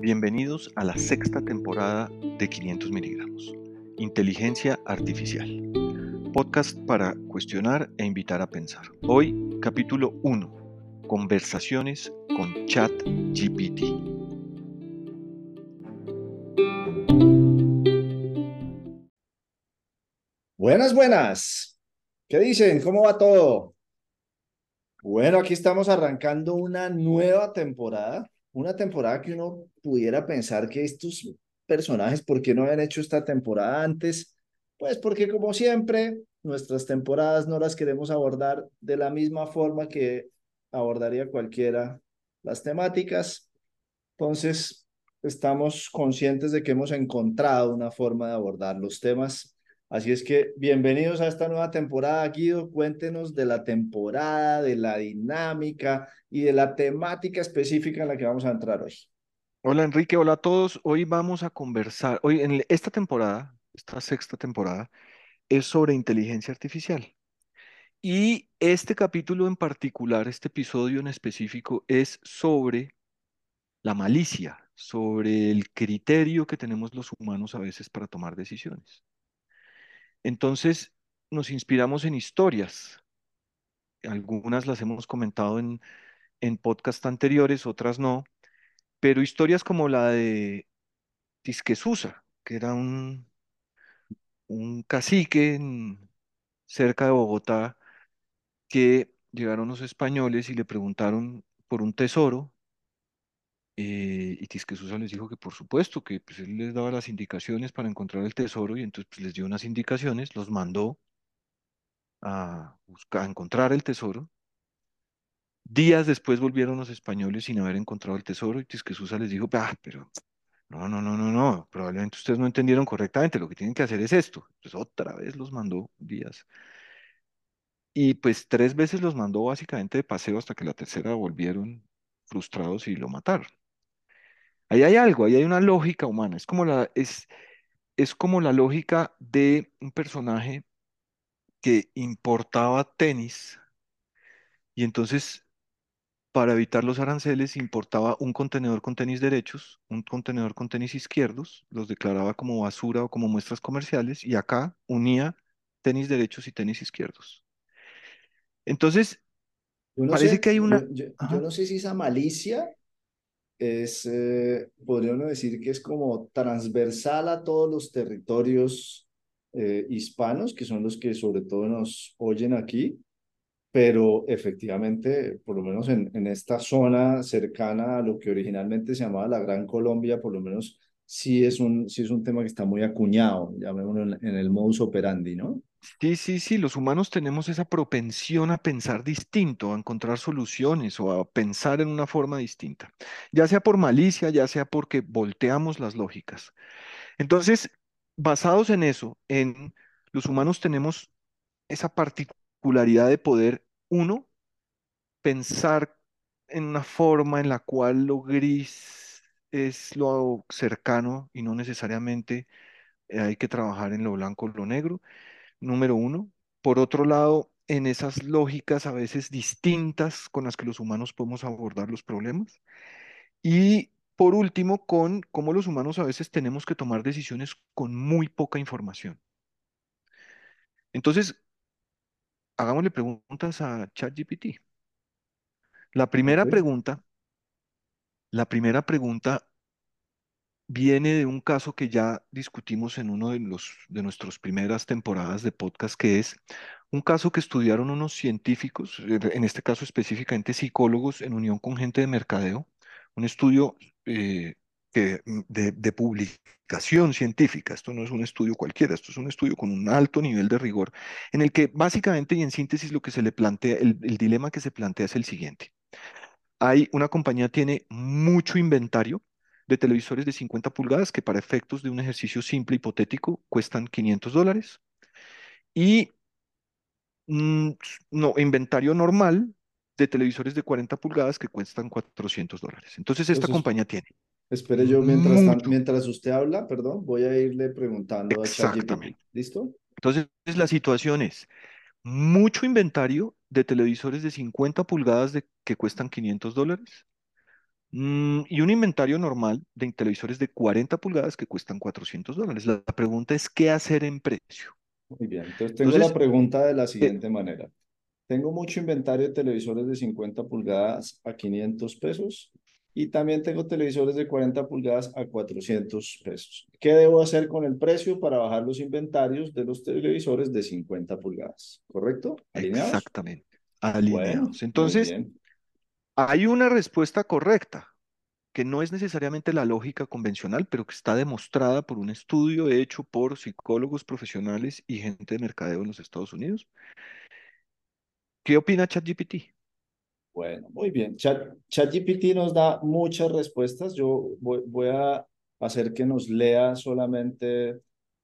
Bienvenidos a la sexta temporada de 500 miligramos, Inteligencia Artificial, podcast para cuestionar e invitar a pensar. Hoy, capítulo 1, Conversaciones con Chat GPT. Buenas, buenas. ¿Qué dicen? ¿Cómo va todo? Bueno, aquí estamos arrancando una nueva temporada una temporada que uno pudiera pensar que estos personajes, ¿por qué no habían hecho esta temporada antes? Pues porque como siempre, nuestras temporadas no las queremos abordar de la misma forma que abordaría cualquiera las temáticas. Entonces, estamos conscientes de que hemos encontrado una forma de abordar los temas Así es que bienvenidos a esta nueva temporada, Guido. Cuéntenos de la temporada, de la dinámica y de la temática específica en la que vamos a entrar hoy. Hola Enrique, hola a todos. Hoy vamos a conversar, hoy en esta temporada, esta sexta temporada, es sobre inteligencia artificial. Y este capítulo en particular, este episodio en específico, es sobre la malicia, sobre el criterio que tenemos los humanos a veces para tomar decisiones. Entonces, nos inspiramos en historias. Algunas las hemos comentado en, en podcast anteriores, otras no, pero historias como la de Tisquesusa, que era un, un cacique cerca de Bogotá, que llegaron los españoles y le preguntaron por un tesoro, eh, y Tisquesusa les dijo que por supuesto, que pues, él les daba las indicaciones para encontrar el tesoro, y entonces pues, les dio unas indicaciones, los mandó a, buscar, a encontrar el tesoro. Días después volvieron los españoles sin haber encontrado el tesoro y Tisquesusa les dijo, ah, pero no, no, no, no, no, probablemente ustedes no entendieron correctamente, lo que tienen que hacer es esto. Entonces otra vez los mandó Díaz. Y pues tres veces los mandó básicamente de paseo hasta que la tercera volvieron frustrados y lo mataron. Ahí hay algo, ahí hay una lógica humana, es como la, es, es como la lógica de un personaje que importaba tenis y entonces para evitar los aranceles importaba un contenedor con tenis derechos, un contenedor con tenis izquierdos, los declaraba como basura o como muestras comerciales y acá unía tenis derechos y tenis izquierdos. Entonces, parece que hay una... Yo, no sé si esa malicia es, eh, podría uno decir que es como transversal a todos los territorios eh, hispanos, que son los que sobre todo nos oyen aquí, pero efectivamente, por lo menos en, en esta zona cercana a lo que originalmente se llamaba la Gran Colombia, por lo menos sí es un, sí es un tema que está muy acuñado, llamémoslo en, en el modus operandi, ¿no? Sí, sí, sí, los humanos tenemos esa propensión a pensar distinto, a encontrar soluciones o a pensar en una forma distinta, ya sea por malicia, ya sea porque volteamos las lógicas. Entonces, basados en eso, en los humanos tenemos esa particularidad de poder, uno, pensar en una forma en la cual lo gris es lo cercano y no necesariamente eh, hay que trabajar en lo blanco o lo negro número uno. Por otro lado, en esas lógicas a veces distintas con las que los humanos podemos abordar los problemas. Y por último, con cómo los humanos a veces tenemos que tomar decisiones con muy poca información. Entonces, hagámosle preguntas a ChatGPT. La primera pregunta, la primera pregunta viene de un caso que ya discutimos en uno de los de nuestras primeras temporadas de podcast, que es un caso que estudiaron unos científicos, eh, en este caso específicamente psicólogos, en unión con gente de mercadeo, un estudio eh, mm, de, publicación científica. Esto no es un estudio cualquiera, esto es un estudio con un alto nivel de rigor, en el que básicamente y en síntesis lo que se le plantea, el, el dilema que se plantea es el siguiente. Hay una compañía tiene mucho inventario, de televisores de 50 pulgadas que para efectos de un ejercicio simple hipotético cuestan 500 dólares. Y mm, no, inventario normal de televisores de 40 pulgadas que cuestan 400 dólares. Entonces esta compañía tiene. Espere yo mientras, mientras usted habla, perdón, voy a irle preguntando Exactamente. a ¿Listo? Entonces la situación es mucho inventario de televisores de 50 pulgadas de, que cuestan 500 dólares y un inventario normal de televisores de 40 pulgadas que cuestan 400 dólares. La, pregunta es, ¿qué hacer en precio? Muy bien, entonces tengo la pregunta de la eh, siguiente manera. Tengo mucho inventario de televisores de 50 pulgadas a 500 pesos y también tengo televisores de 40 pulgadas a 400 pesos. ¿Qué debo hacer con el precio para bajar los inventarios de los televisores de 50 pulgadas? ¿Correcto? ¿Alineados? exactamente, alineados. Entonces, bien. Hay una respuesta correcta, que no es necesariamente la lógica convencional, pero que está demostrada por un estudio hecho por psicólogos profesionales y gente de mercadeo en los Estados Unidos. ¿Qué opina ChatGPT? Bueno, muy bien. Chat, ChatGPT nos da muchas respuestas. Yo voy, voy a hacer que nos lea solamente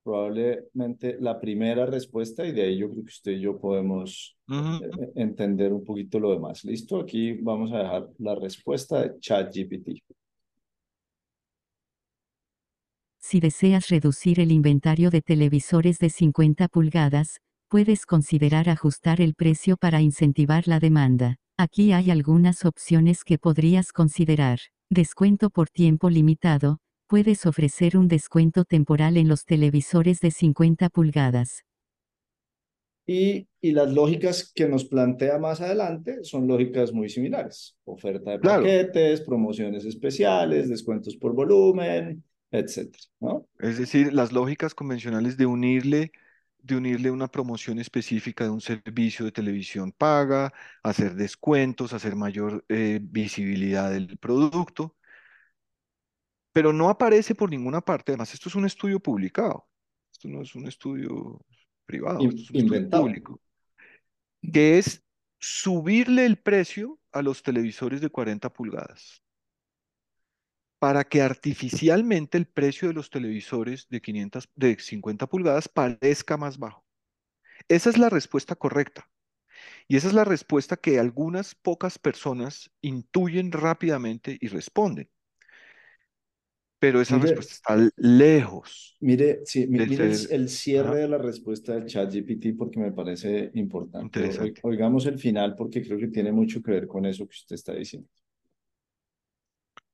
probablemente la primera respuesta y de ahí yo creo que usted y yo podemos eh, eh, entender un poquito lo demás. ¿Listo? Aquí vamos a dejar la respuesta de ChatGPT. Si deseas reducir el inventario de televisores de 50 pulgadas, puedes considerar ajustar el precio para incentivar la demanda. Aquí hay algunas opciones que podrías considerar. Descuento por tiempo limitado. Puedes ofrecer un descuento temporal en los televisores de 50 pulgadas. Y, y las lógicas que nos plantea más adelante son lógicas muy similares. Oferta de Claro, paquetes, promociones especiales, descuentos por volumen, etcétera, ¿no? es decir, las lógicas convencionales de unirle, de unirle una promoción específica de un servicio de televisión paga, hacer descuentos, hacer mayor eh, visibilidad del producto, pero no aparece por ninguna parte. Además, esto es un estudio publicado. Esto no es un estudio privado, esto In- es un estudio inventado. público, que es subirle el precio a los televisores de 40 pulgadas para que artificialmente el precio de los televisores de 500, de 50 pulgadas parezca más bajo. Esa es la respuesta correcta. Y esa es la respuesta que algunas pocas personas intuyen rápidamente y responden. Pero esa Mire, respuesta está lejos Mire, sí, mire el, ser el cierre ajá, de la respuesta del ChatGPT porque me parece importante. Oigamos el final porque creo que tiene mucho que ver con eso que usted está diciendo.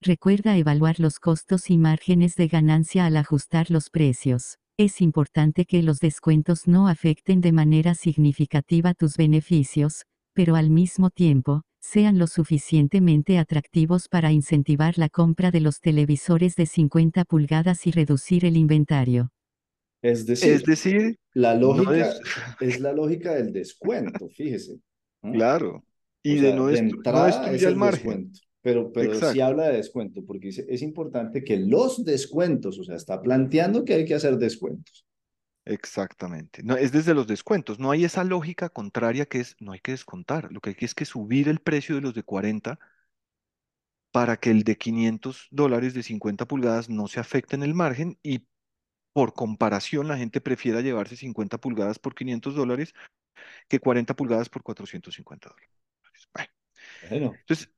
Recuerda evaluar los costos y márgenes de ganancia al ajustar los precios. Es importante que los descuentos no afecten de manera significativa tus beneficios, pero al mismo tiempo, sean lo suficientemente atractivos para incentivar la compra de los televisores de 50 pulgadas y reducir el inventario. Es Es decir, decir, la no es, lógica es la lógica del descuento, fíjese. ¿no? claro, O y de sea, no, de es el el margen. descuento, pero, pero sí habla de descuento porque dice, es importante que los descuentos, o sea, está planteando que hay que hacer descuentos. Exactamente. No, es desde los descuentos. No hay esa lógica contraria que es, no hay que descontar. Lo que hay que es que subir el precio de los de 40 para que el de 500 dólares de 50 pulgadas no se afecte en el margen y por comparación la gente prefiera llevarse 50 pulgadas por 500 dólares que 40 pulgadas por 450 dólares. Bueno, Bueno, entonces,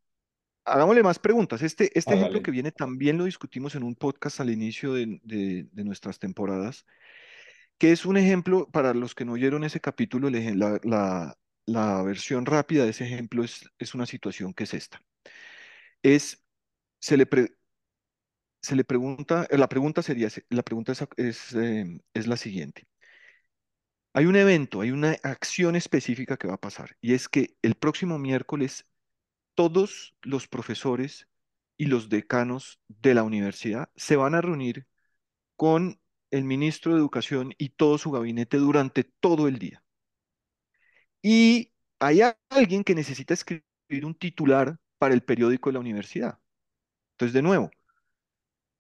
hagámosle más preguntas. Este, este ejemplo hágale. que viene también lo discutimos en un podcast al inicio de, de- de nuestras temporadas, que es un ejemplo, para los que no oyeron ese capítulo, la, la- versión rápida de ese ejemplo es, es una situación que es esta. Es, se le, pre- se le pregunta, la pregunta sería, la pregunta es, es, eh, es la siguiente. Hay un evento, hay una acción específica que va a pasar y es que el próximo miércoles todos los profesores y los decanos de la universidad se van a reunir con el ministro de Educación y todo su gabinete durante todo el día. Y hay alguien que necesita escribir un titular para el periódico de la universidad. Entonces, de nuevo,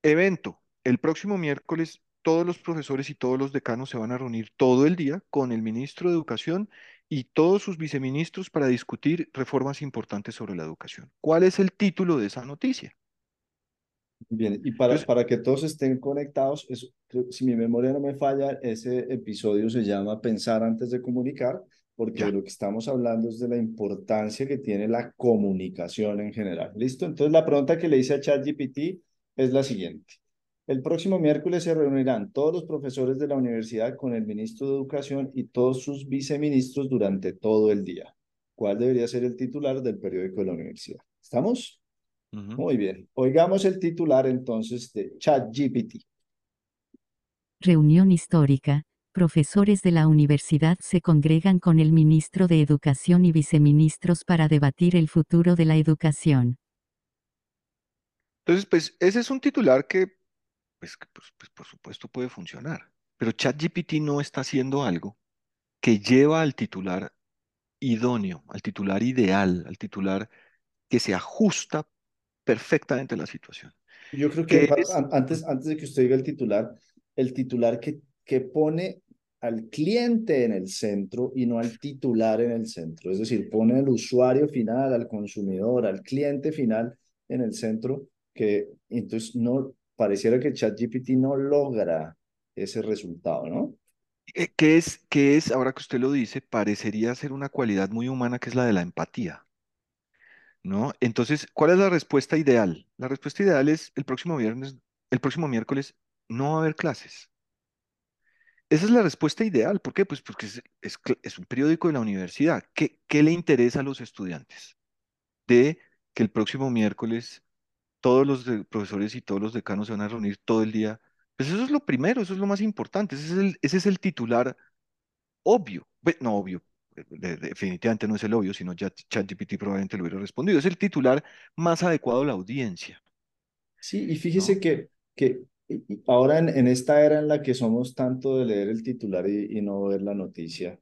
evento, el próximo miércoles todos los profesores y todos los decanos se van a reunir todo el día con el ministro de Educación y todos sus viceministros para discutir reformas importantes sobre la educación. ¿Cuál es el título de esa noticia? Bien, y para, Entonces, para que todos estén conectados, es- si mi memoria no me falla, ese episodio se llama Pensar antes de comunicar, porque ya, lo que estamos hablando es de la importancia que tiene la comunicación en general. ¿Listo? Entonces la pregunta que le hice a ChatGPT es la siguiente. El próximo miércoles se reunirán todos los profesores de la universidad con el ministro de Educación y todos sus viceministros durante todo el día. ¿Cuál debería ser el titular del periódico de la universidad? ¿Estamos? Muy bien. Oigamos el titular entonces de ChatGPT. Reunión histórica. Profesores de la universidad se congregan con el ministro de Educación y viceministros para debatir el futuro de la educación. Entonces, pues ese es un titular que, pues, que, pues, pues, por supuesto puede funcionar, pero ChatGPT no está haciendo algo que lleva al titular idóneo, al titular ideal, al titular que se ajusta perfectamente la situación. Yo creo que es, antes, antes de que usted diga el titular, el titular que, que pone al cliente en el centro y no al titular en el centro. Es decir, pone al usuario final, al consumidor, al cliente final en el centro, que entonces no, pareciera que ChatGPT no logra ese resultado, ¿no? eh, que es, que es, ahora que usted lo dice, parecería ser una cualidad muy humana que es la de la empatía, ¿no? Entonces, ¿cuál es la respuesta ideal? La respuesta ideal es el próximo viernes, el próximo miércoles no va a haber clases. Esa es la respuesta ideal. ¿Por qué? Pues porque es, un periódico de la universidad. ¿Qué, le interesa a los estudiantes? De que el próximo miércoles todos los profesores y todos los decanos se van a reunir todo el día. Pues eso es lo primero, eso es lo más importante. Ese es el, ese es el titular obvio. No obvio, definitivamente no es el obvio, sino ya ChatGPT probablemente lo hubiera respondido. Es el titular más adecuado a la audiencia, Sí, y fíjese ¿no? que, que ahora en, en esta era en la que somos tanto de leer el titular y, y no ver la noticia,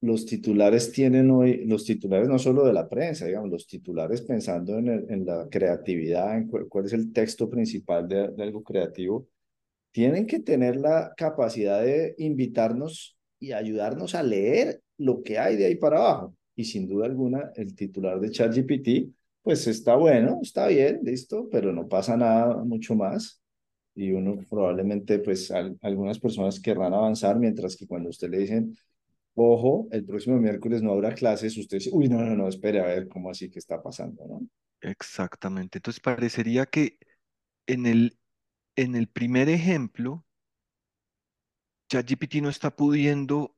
los titulares tienen hoy, los titulares no solo de la prensa, digamos, los titulares pensando en, el- en la creatividad, en cu- cuál es el texto principal de, de algo creativo, tienen que tener la capacidad de invitarnos y ayudarnos a leer lo que hay de ahí para abajo. Y sin duda alguna, el titular de ChatGPT, pues está bueno, está bien, listo, pero no pasa nada mucho más. Y uno probablemente, pues al- algunas personas querrán avanzar, mientras que cuando usted le dicen, ojo, el próximo miércoles no habrá clases, usted dice, uy, no, no, no, espere a ver cómo así que está pasando, ¿no? Exactamente. Entonces parecería que en el, en el primer ejemplo, ChatGPT no está pudiendo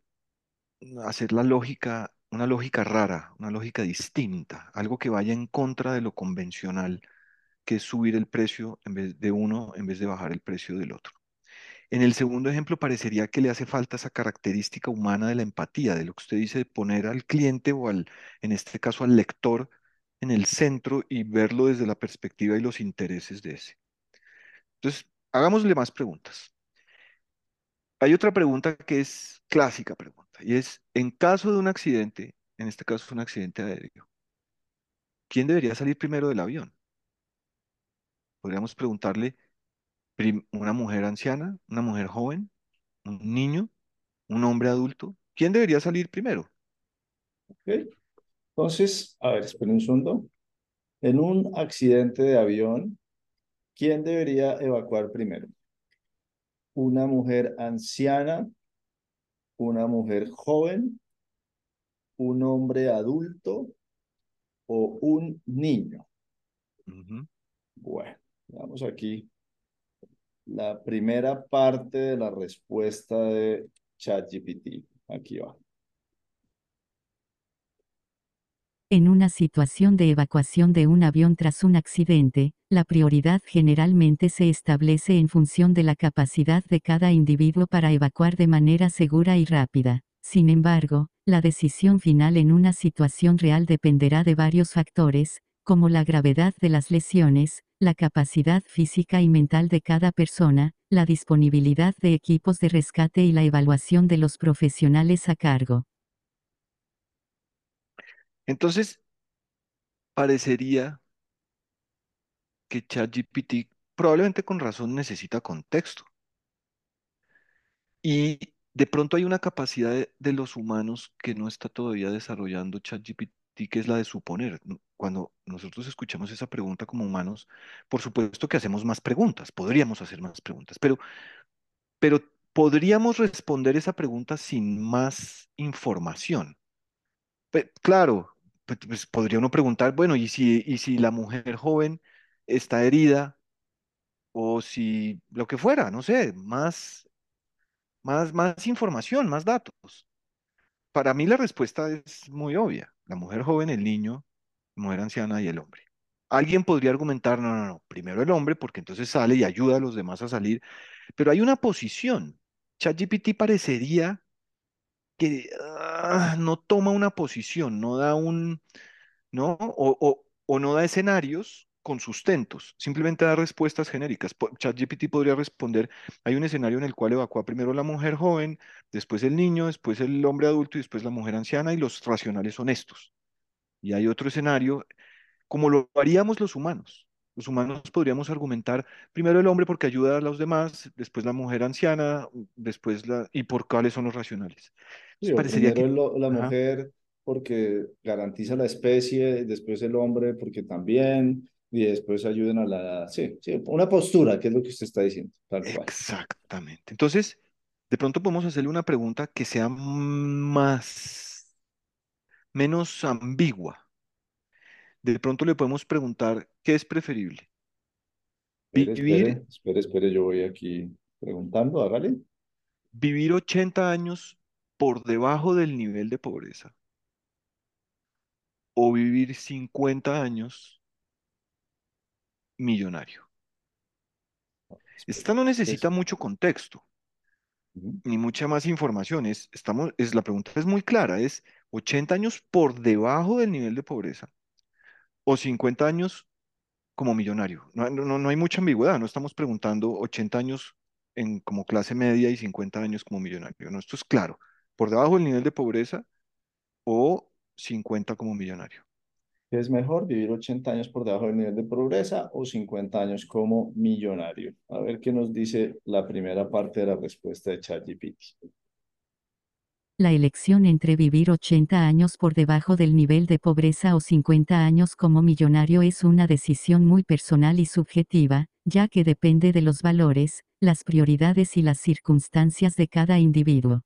hacer la lógica, una lógica rara, una lógica distinta, algo que vaya en contra de lo convencional, que es subir el precio en vez de uno, en vez de bajar el precio del otro. En el segundo ejemplo, parecería que le hace falta esa característica humana de la empatía, de lo que usted dice, de poner al cliente o al, en este caso, al lector en el centro y verlo desde la perspectiva y los intereses de ese. Entonces, hagámosle más preguntas. Hay otra pregunta que es clásica pregunta y es, en caso de un accidente, en este caso un accidente aéreo, ¿quién debería salir primero del avión? Podríamos preguntarle, una mujer anciana, una mujer joven, un niño, un hombre adulto, ¿quién debería salir primero? ¿Ok? Entonces, a ver, esperen un segundo. En un accidente de avión, ¿quién debería evacuar primero? ¿Una mujer anciana, una mujer joven, un hombre adulto o un niño? Bueno, veamos aquí la primera parte de la respuesta de ChatGPT. Aquí va. En una situación de evacuación de un avión tras un accidente, la prioridad generalmente se establece en función de la capacidad de cada individuo para evacuar de manera segura y rápida. Sin embargo, la decisión final en una situación real dependerá de varios factores, como la gravedad de las lesiones, la capacidad física y mental de cada persona, la disponibilidad de equipos de rescate y la evaluación de los profesionales a cargo. Entonces, parecería que ChatGPT probablemente con razón necesita contexto. Y de pronto hay una capacidad de, los humanos que no está todavía desarrollando ChatGPT, que es la de suponer. Cuando nosotros escuchamos esa pregunta como humanos, por supuesto que hacemos más preguntas, podríamos hacer más preguntas, pero, pero podríamos responder esa pregunta sin más información. Pe- claro, pues, pues, podría uno preguntar, bueno, ¿y si, y si la mujer joven está herida o si lo que fuera, no sé, más, más, más información, más datos? Para mí la respuesta es muy obvia. La mujer joven, el niño, la mujer anciana y el hombre. Alguien podría argumentar, no, no, no, primero el hombre, porque entonces sale y ayuda a los demás a salir, pero hay una posición. ChatGPT parecería que ah, no toma una posición, no da un, ¿no? O, o- no da escenarios con sustentos, simplemente da respuestas genéricas. ChatGPT podría responder, hay un escenario en el cual evacúa primero la mujer joven, después el niño, después el hombre adulto y después la mujer anciana y los racionales son estos. Y hay otro escenario, como lo haríamos los humanos. Los humanos podríamos argumentar primero el hombre porque ayuda a los demás, después la mujer anciana, después la... y por cuáles son los racionales. Sí, parecería primero que... la Ajá. mujer porque garantiza la especie, después el hombre porque también, y después ayudan a la... Sí, sí, una postura, que es lo que usted está diciendo, tal cual. Exactamente. Entonces, de pronto podemos hacerle una pregunta que sea más, menos ambigua. De pronto le podemos preguntar, ¿qué es preferible? Espere, ¿Vivir, espere, espere, yo voy aquí preguntando, hágale. vivir 80 años por debajo del nivel de pobreza o vivir 50 años millonario? Esta no necesita mucho contexto ni mucha más información. Es, estamos, es, la pregunta es muy clara, es 80 años por debajo del nivel de pobreza o 50 años como millonario. No, no, no hay mucha ambigüedad, no estamos preguntando 80 años en, como clase media y 50 años como millonario. No, esto es claro, por debajo del nivel de pobreza o 50 como millonario. ¿Qué es mejor, vivir 80 años por debajo del nivel de pobreza o 50 años como millonario? A ver qué nos dice la primera parte de la respuesta de ChatGPT. La elección entre vivir 80 años por debajo del nivel de pobreza o 50 años como millonario es una decisión muy personal y subjetiva, ya que depende de los valores, las prioridades y las circunstancias de cada individuo.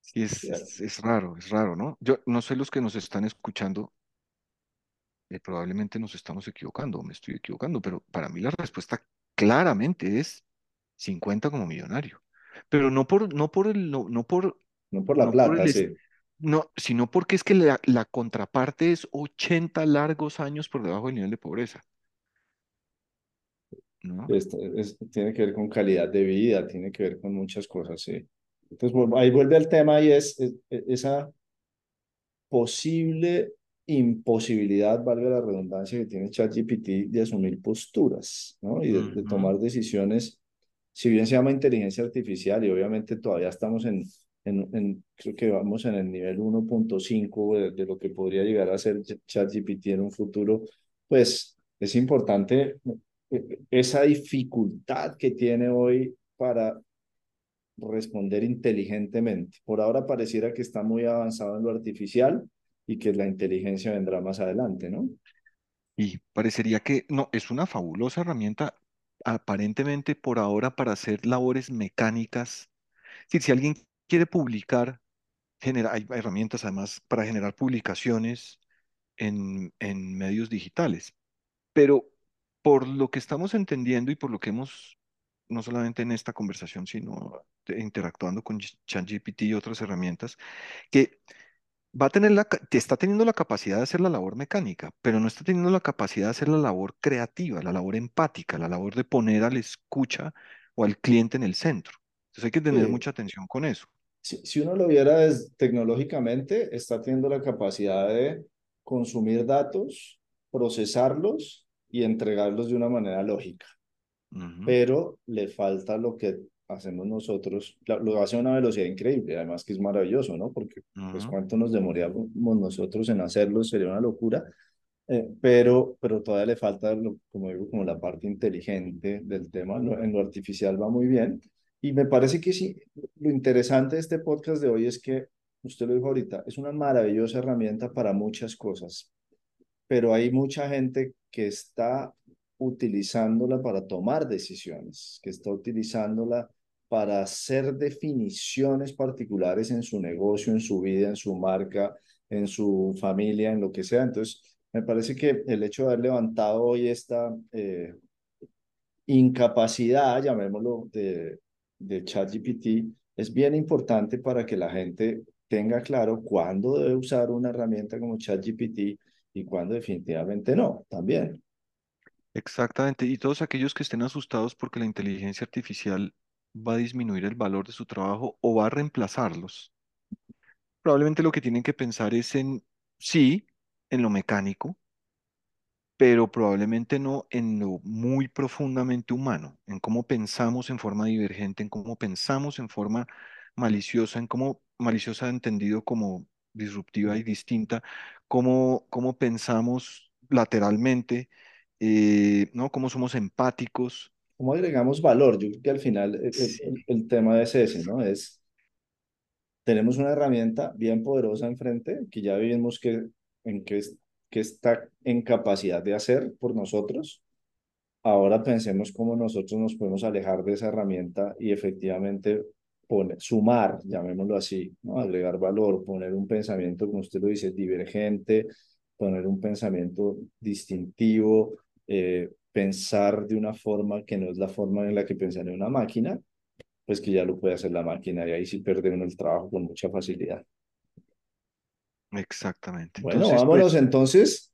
Sí, es, es, raro, es raro, ¿no? Yo no sé los que nos están escuchando, eh, probablemente nos estamos equivocando me estoy equivocando, pero para mí la respuesta claramente es 50 como millonario. Pero no por, no por el, no, no por, No por la no por el, plata, sí. no, sino porque es que la, la contraparte es 80 largos años por debajo del nivel de pobreza, ¿no? Es- es- tiene que ver con calidad de vida, tiene que ver con muchas cosas, sí. Entonces, ahí vuelve el tema y es, es- es- esa posible imposibilidad, valga la redundancia, que tiene ChatGPT de asumir posturas, ¿no? Y de, de tomar decisiones, si bien se llama inteligencia artificial y obviamente todavía estamos en, en, creo que vamos en el nivel 1.5 de, de lo que podría llegar a ser Ch- ChatGPT en un futuro, pues es importante eh, esa dificultad que tiene hoy para responder inteligentemente. Por ahora pareciera que está muy avanzado en lo artificial y que la inteligencia vendrá más adelante, ¿no? Y parecería que no, es una fabulosa herramienta aparentemente por ahora para hacer labores mecánicas. Si, si alguien quiere publicar, genera, hay herramientas además para generar publicaciones en, en medios digitales. Pero por lo que estamos entendiendo y por lo que hemos, no solamente en esta conversación, sino interactuando con ChatGPT y otras herramientas, que va a tener la, está teniendo la capacidad de hacer la labor mecánica, pero no está teniendo la capacidad de hacer la labor creativa, la labor empática, la labor de poner al escucha o al cliente en el centro. Entonces hay que tener Sí. mucha atención con eso. Si, si uno lo viera des- tecnológicamente, está teniendo la capacidad de consumir datos, procesarlos y entregarlos de una manera lógica. Pero le falta lo que hacemos nosotros, la- lo hace a una velocidad increíble, además que es maravilloso, ¿no? Porque pues ujú, cuánto nos demoríamos nosotros en hacerlo sería una locura, eh, pero, pero todavía le falta, lo- como digo, como la parte inteligente del tema, Lo- en lo artificial va muy bien, y me parece que sí, lo interesante de este podcast de hoy es que, usted lo dijo ahorita, es una maravillosa herramienta para muchas cosas, pero hay mucha gente que está utilizándola para tomar decisiones, que está utilizándola para hacer definiciones particulares en su negocio, en su vida, en su marca, en su familia, en lo que sea. Entonces, me parece que el hecho de haber levantado hoy esta eh, incapacidad, llamémoslo, de, de ChatGPT, es bien importante para que la gente tenga claro cuándo debe usar una herramienta como ChatGPT y cuándo definitivamente no, también. Exactamente. Y todos aquellos que estén asustados porque la inteligencia artificial va a disminuir el valor de su trabajo o va a reemplazarlos, probablemente lo que tienen que pensar es en, sí, en lo mecánico, pero probablemente no en lo muy profundamente humano, en cómo pensamos en forma divergente, en cómo pensamos en forma maliciosa, en cómo maliciosa entendido como disruptiva y distinta, cómo, cómo pensamos lateralmente, eh, ¿no? Cómo somos empáticos. ¿Cómo agregamos valor? Yo creo que al final el, Sí, el- el tema es ese, ¿no? Es, tenemos una herramienta bien poderosa enfrente que ya vimos que, en que, que está en capacidad de hacer por nosotros. Ahora pensemos cómo nosotros nos podemos alejar de esa herramienta y efectivamente poner, sumar, llamémoslo así, ¿no? Agregar valor, poner un pensamiento, como usted lo dice, divergente, poner un pensamiento distintivo, eh, pensar de una forma que no es la forma en la que pensaría una máquina, pues que ya lo puede hacer la máquina y ahí sí pierde uno el trabajo con mucha facilidad. exactamente. Bueno, Entonces, vámonos pues, entonces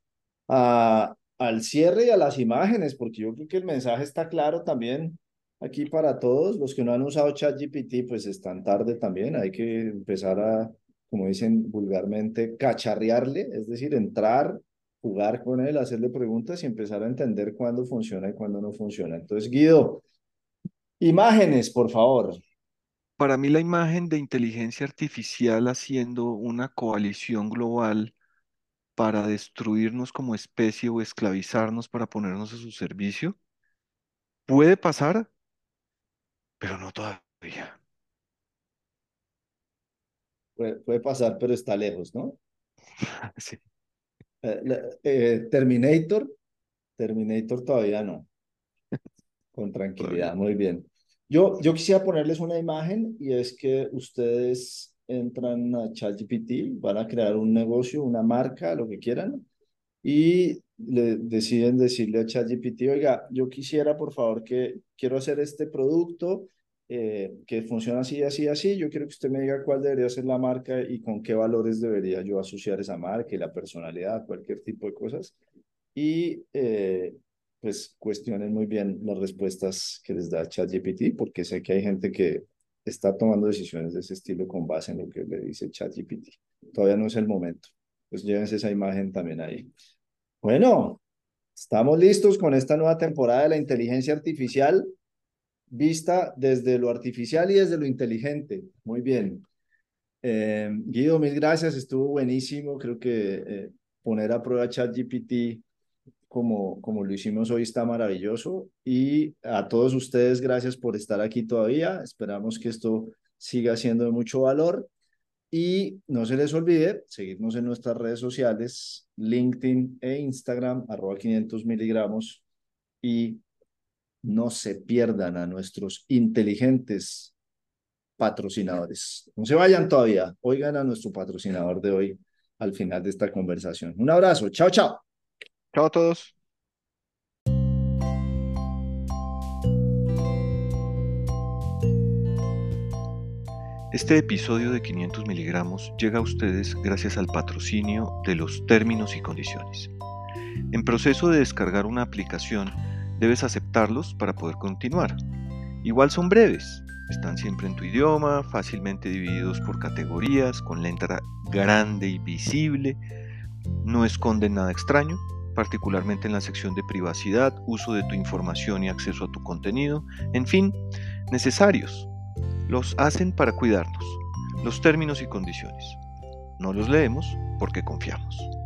a, al cierre y a las imágenes, porque yo creo que el mensaje está claro también aquí para todos. Los que no han usado ChatGPT, pues están tarde también. Hay que empezar a, como dicen vulgarmente, cacharrearle, es decir, entrar, jugar con él, hacerle preguntas y empezar a entender cuándo funciona y cuándo no funciona. Entonces, Guido, imágenes, por favor. para mí la imagen de inteligencia artificial haciendo una coalición global para destruirnos como especie o esclavizarnos para ponernos a su servicio, puede pasar, pero no todavía. Puede, puede pasar, pero está lejos, ¿no? Sí, Eh, eh, Terminator, Terminator todavía no. Con tranquilidad, muy bien. Yo, yo quisiera ponerles una imagen y es que ustedes entran a ChatGPT, van a crear un negocio, una marca, lo que quieran, y le deciden decirle a ChatGPT, oiga, yo quisiera por favor que quiero hacer este producto eh, que funciona así, así, así, yo quiero que usted me diga cuál debería ser la marca y con qué valores debería yo asociar esa marca y la personalidad, cualquier tipo de cosas. Y eh, pues cuestionen muy bien las respuestas que les da ChatGPT, porque sé que hay gente que está tomando decisiones de ese estilo con base en lo que le dice ChatGPT. Todavía no es el momento. Pues llévense esa imagen también ahí. Bueno, estamos listos con esta nueva temporada de la inteligencia artificial, vista desde lo artificial y desde lo inteligente. Muy bien. Eh, Guido, mil gracias, estuvo buenísimo. Creo que eh, poner a prueba ChatGPT como, como lo hicimos hoy está maravilloso. Y a todos ustedes, gracias por estar aquí todavía. Esperamos que esto siga siendo de mucho valor. Y no se les olvide seguirnos en nuestras redes sociales, LinkedIn e Instagram, arroba 500 miligramos. Y no se pierdan a nuestros inteligentes patrocinadores. No se vayan todavía. Oigan a nuestro patrocinador de hoy al final de esta conversación. Un abrazo. Chao, chao. Chao a todos. Este episodio de 500 miligramos llega a ustedes gracias al patrocinio de los términos y condiciones. En proceso de descargar una aplicación, debes aceptarlos para poder continuar. Igual son breves, están siempre en tu idioma, fácilmente divididos por categorías, con letra grande y visible, no esconden nada extraño, particularmente en la sección de privacidad, uso de tu información y acceso a tu contenido, en fin, necesarios. Los hacen para cuidarnos, los términos y condiciones. No los leemos porque confiamos.